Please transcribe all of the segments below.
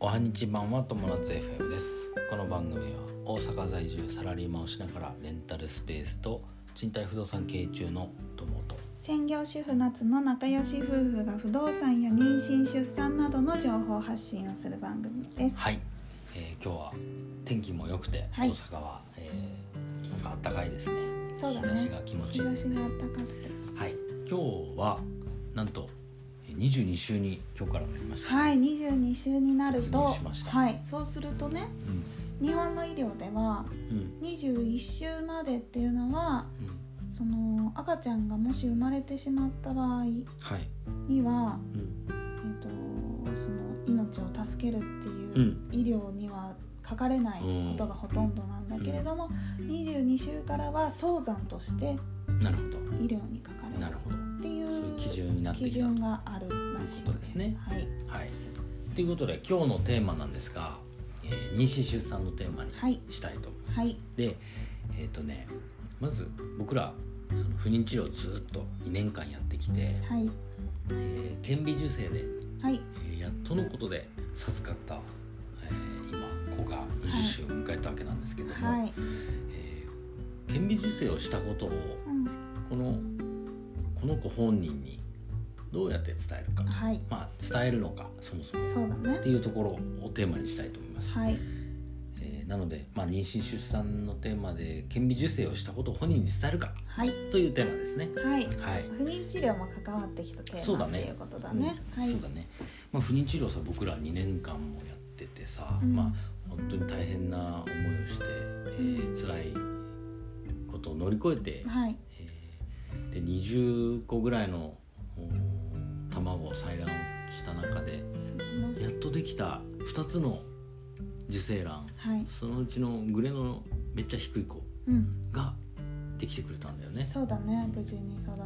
おはにち版は友達 FM です。この番組は大阪在住サラリーマンをしながらレンタルスペースと賃貸不動産経営中の友と。専業主婦夏の仲良し夫婦が不動産や妊娠出産などの情報発信をする番組です。はい、えー今日は天気も良くて、はい。大阪は、えーなんか暖かいですね。そうだね。日差しが気持ちいいですね。が暖かくて。はい。今日はなんとえー22週に今日からなりました、はい22週になる突と入しました。はいそうするとね日本の医療ではうん。21週までっていうのはうん。その赤ちゃんがもし生まれてしまった場合はい、には、うん。えー、とその命を助けるっていう、うん。医療にはかかれないことがほとんどなんだけれども、22週からは早産としてなるほど。医療になって基きた。と準があるということですね。はい、はい。ということで今日のテーマなんですが、えー妊娠出産のテーマにはい。したいと思います。はい。で、えっ、とねまず僕らその不妊治療をずっと2年間やってきて、はい。えー顕微授精で、はい。えーやっとのことで授かった、えー今子が20週を迎えたわけなんですけども、はい、えー顕微授精をしたことをうん、このこの子本人にどうやって伝えるか、はい。まあ伝えるのかそもそも。そうだね。っていうところをテーマにしたいと思います。はい。えーなので、まあ、妊娠出産のテーマで顕微授精をしたことを本人に伝えるか。はい。というテーマですね。はい。はい。不妊治療も関わってきたテーマっていうことだね。はい。うんそうだね。まあ、不妊治療さ僕ら2年間もやっててさ、うん。まあ本当に大変な思いをして、えー辛いことを乗り越えて、はい。えーで20個ぐらいのお卵を採卵した中でやっとできた2つの受精卵。はい。そのうちのグレのめっちゃ低い子うん。ができてくれたんだよね。そうだね。無事に育っていま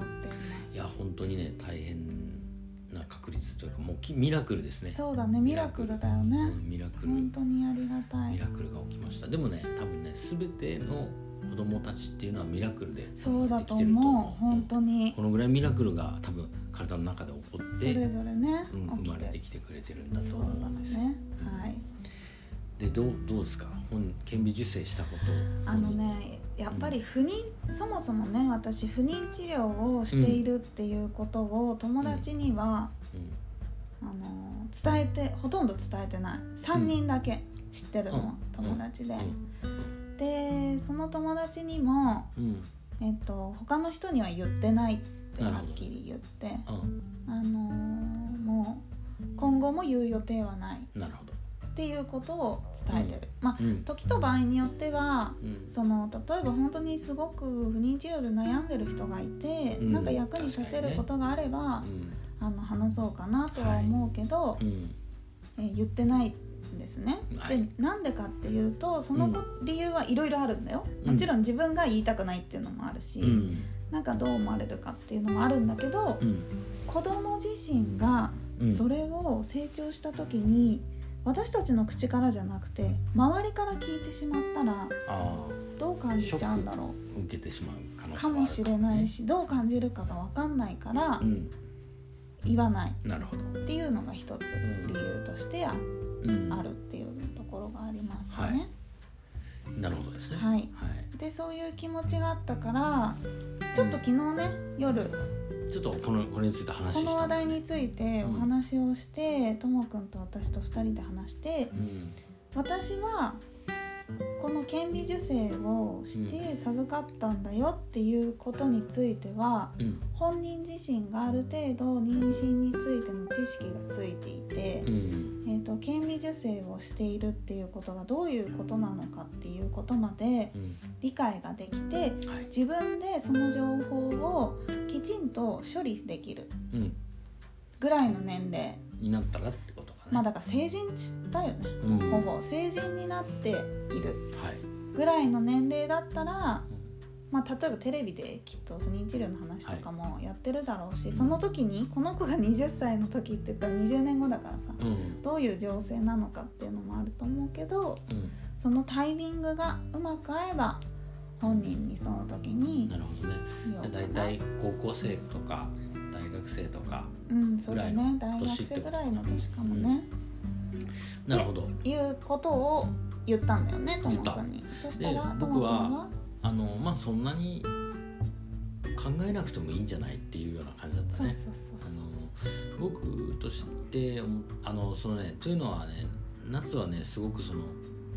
す。いや本当にね大変な確率というかもうきミラクルですね。そうだね。ミラクルだよね、うんミラクル。本当にありがたい。ミラクルが起きました。でもね多分ね全ての子供たちっていうのはミラクルでそうだと思う。本当に。このぐらいミラクルが多分体の中で起こって、それぞれね、うん、生まれてきてくれてるんだとそう思うんです。だね。はい。でどうどうですか？本顕微授精したこと。あのねやっぱり不妊、そもそもね私不妊治療をしているっていうことを友達には、うん。あの伝えてほとんど伝えてない。3人だけ知ってるの、うん。友達で、うん。でその友達にも、うん。えっと、他の人には言ってないってなるほどはっきり言ってうんあのもう今後も言う予定はない。なるほど。っていうことを伝えてる、まあうん。時と場合によってはうん。その例えば本当にすごく不妊治療で悩んでる人がいて、うん。なんか役に立てることがあれば、うんあの話そうかなとは思うけど、うん。えー言ってないんですね。はい。でなんでかっていうとそのこ理由はいろいろあるんだよ。うん。もちろん自分が言いたくないっていうのもあるし、うんなんかどう思われるかっていうのもあるんだけど、うん。子供自身がうん。それを成長した時に私たちの口からじゃなくて周りから聞いてしまったらあどう感じちゃうんだろあ受けてしまうかもしれないしどう感じるかが分かんないからうん。言わない。っていうのが一つ理由としてある。っていうところがありますよね。なるほどですね。はい。はい。でそういう気持ちがあったからちょっと昨日ね夜ちょっとこのこれについて話したこの話題にについてお話をしてともくんと私と2人で話してうん。私はこの顕微授精をして授かったんだよっていうことについてはうん。本人自身がある程度妊娠についての知識がついていてう、ん。えー、と顕微授精をしているっていうことがどういうことなのかっていうことまでうん。理解ができてはい。自分でその情報をきちんと処理できるうん。ぐらいの年齢になったらってまあだから成人だよね、うん。ほぼ成人になっているはい。ぐらいの年齢だったら、まあ、例えばテレビできっと不妊治療の話とかもやってるだろうし、その時にこの子が20歳の時って言ったら20年後だからさうん。どういう情勢なのかっていうのもあると思うけどうん。そのタイミングがうまく合えば本人にその時になるほどね。高校生とか大学生とかうんそうだぐらいのね大学生ぐらいの年かもね。なるほど。いうことを言ったんだよねと言った。もくんにそしたでらと僕はあのまあそんなに考えなくてもいいんじゃないっていうような感じだったね。そうそうあそう。の僕としてあのそのねというのはね夏はねすごくその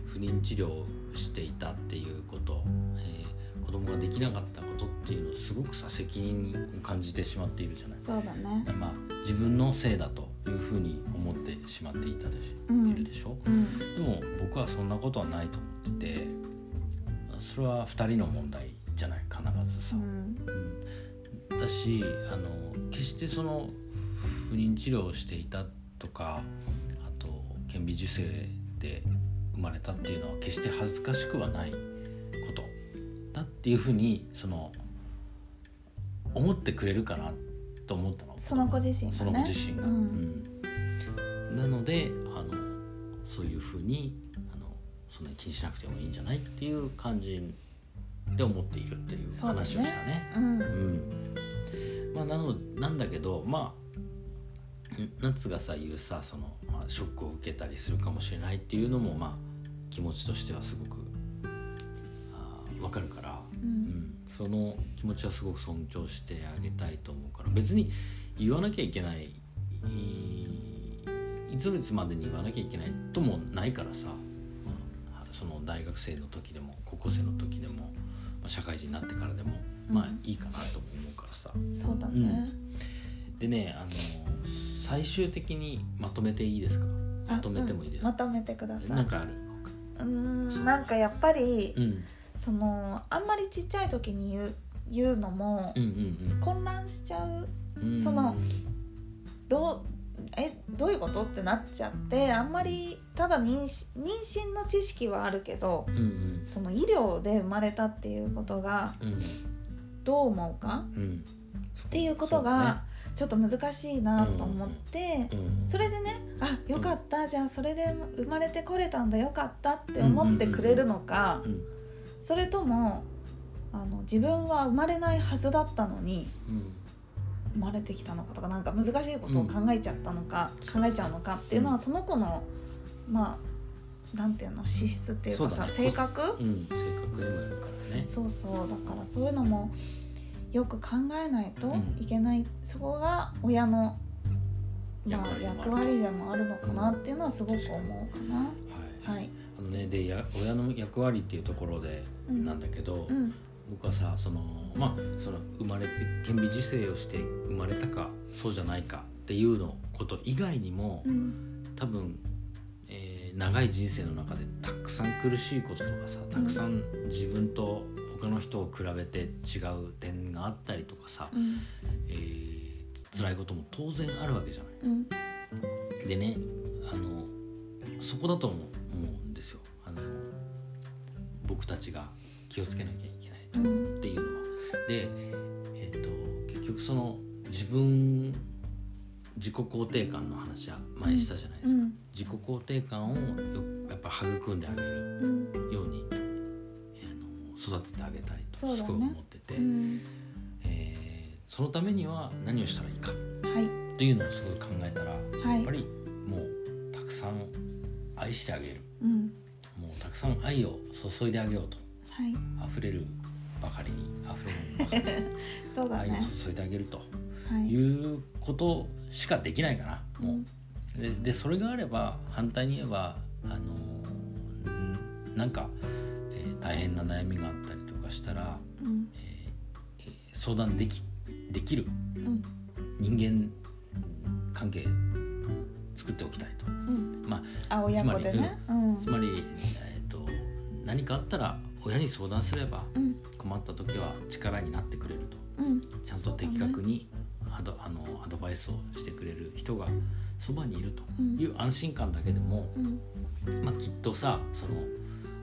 不妊治療をしていたっていうこと、えー子供ができなかったことっていうのをすごくさ責任を感じてしまっているじゃない。そうだね。まあ自分のせいだというふうに思ってしまっていたでし、うん。いるでしょ。うん。でも僕はそんなことはないと思っててそれは2人の問題じゃない必ずさ、うん。うん、だしあの決してその不妊治療をしていたとかあと顕微授精で生まれたっていうのは決して恥ずかしくはないだっていうふうにその思ってくれるかなと思ったの。その子自身がね。その子自身が。ううん。んなのであのそういうふうにあのそんなに気にしなくてもいいんじゃないっていう感じで思っているっていう話をしたね。うん。うん。まあ、なのなんだけどまあん夏がさ言うさその、まあ、ショックを受けたりするかもしれないっていうのもまあ気持ちとしてはすごくかるから、ううん。ん、その気持ちはすごく尊重してあげたいと思うから。別に言わなきゃいけない。いいついつまでに言わなきゃいけないともないからさ、まあ、その大学生の時でも高校生の時でも、まあ、社会人になってからでもまあうんいいかなとも思うからさ。そうだね。でねあの最終的にまとめていいですか？まとめてもいいですか、うんまとめてください。なんかある？うーんなんかやっぱりうんそのあんまりちっちゃい時に言う言うのもうんうん混乱しちゃう。うん。うんそのどうえどういうことってなっちゃってあんまりただ妊娠妊娠の知識はあるけどうんうん。その医療で生まれたっていうことがうん。どう思うか？うん。っていうことがちょっと難しいなと思ってそうだねうん。それでねあよかった。じゃあそれで生まれてこれたんだ。よかったって思ってくれるのかうんそれともあの自分は生まれないはずだったのにうん。生まれてきたのかとかなんか難しいことを考えちゃったのか、考えちゃうのかっていうのはその子のまあなんていうの資質っていうかさ、ね。性格？うん。性格でもいるからね。そうそう。だからそういうのもよく考えないとうん。いけない、そこが親の、まあ、役割でもある。のかなっていうのはすごく思うかな。はい。はい、あのねでや親の役割っていうところでうん。なんだけど、うん。僕はさそのまあその生まれて顕微授精をして生まれたかそうじゃないかっていうのこと以外にも、うん。多分、えー長い人生の中でたくさん苦しいこととかさたくさん自分と他の人を比べて違う点があったりとかさ、うん。えー辛いことも当然あるわけじゃない。うん。でねあのそこだと思う僕たちが気をつけなきゃいけないとうんっていうのは。で、えっと結局その自分自己肯定感の話は前したじゃないですか。うん。自己肯定感をよやっぱ育んであげるうん。ように、えーあの育ててあげたいとすごい思ってて、うん。えーそのためには何をしたらいいかはい。っていうのをすごい考えたら、はい。やっぱりもうたくさん愛してあげるくさん愛を注いであげようと。はい。溢れるばかりに。溢れるばかりに愛をそうだね。注いであげると。はい。いうことしかできないかな、もうん。う。ででそれがあれば反対に言えばあのーんなんか、えー大変な悩みがあったりとかしたら、うん。えーえー相談できできるうん。人間関係作っておきたいと。うん。まあ親子でね。うん。つまり、えー、と何かあったら親に相談すればうん。困った時は力になってくれると。うん。ちゃんと的確にアド,、あのアドバイスをしてくれる人がそばにいるという安心感だけでも、うん。まあ、きっとさその、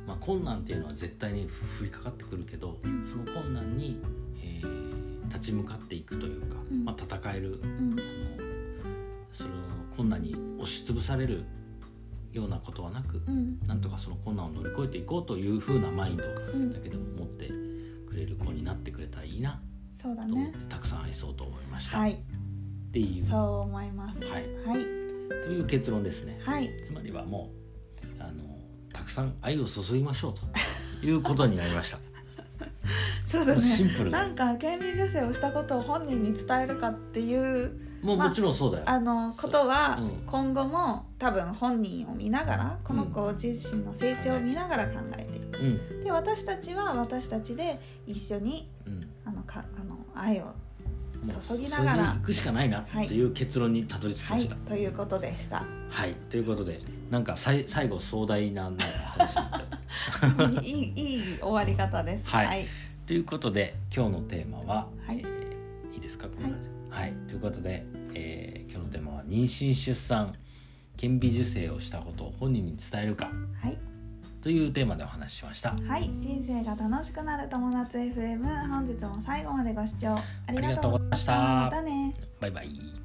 まあ、困難っていうのは絶対に降りかかってくるけど、うん。その困難に、えー立ち向かっていくというか、うん。まあ、戦えるうん。あのその困難に押しつぶされるようなことはなく、うん。なんとかその困難を乗り越えていこうという風なマインドうん。だけでも持ってくれる子になってくれたらいいなそうだと思ってね。たくさん愛そうと思いました。はい。っていう。そう思います。はい。はい。という結論ですね。はい。つまりはもうあのたくさん愛を注ぎましょうということになりました。そうだもうシねンプルななんか権利受精をしたことを本人に伝えるかっていうまあもうもちろんそうだよ、あのことはうん。今後も多分本人を見ながらこの子自身の成長を見ながら考えていく。うん。で私たちは私たちで一緒にうん。あのかあの愛を注ぎながら行くしかないなっていう結論にたどり着きはいました。ということでした。はい、ということでなんかさい最後壮大なな話になっちゃった。いいいい終わり方です。はい。はい、ということで今日のテーマは、はいですか？こんな感じはい、ということで、えー今日のテーマは妊娠出産顕微授精をしたことを本人に伝えるかはいというテーマでお話ししました。はい、人生が楽しくなる友達 FM 本日も最後までご視聴ありがととうございまし。たまたね。バイバイ。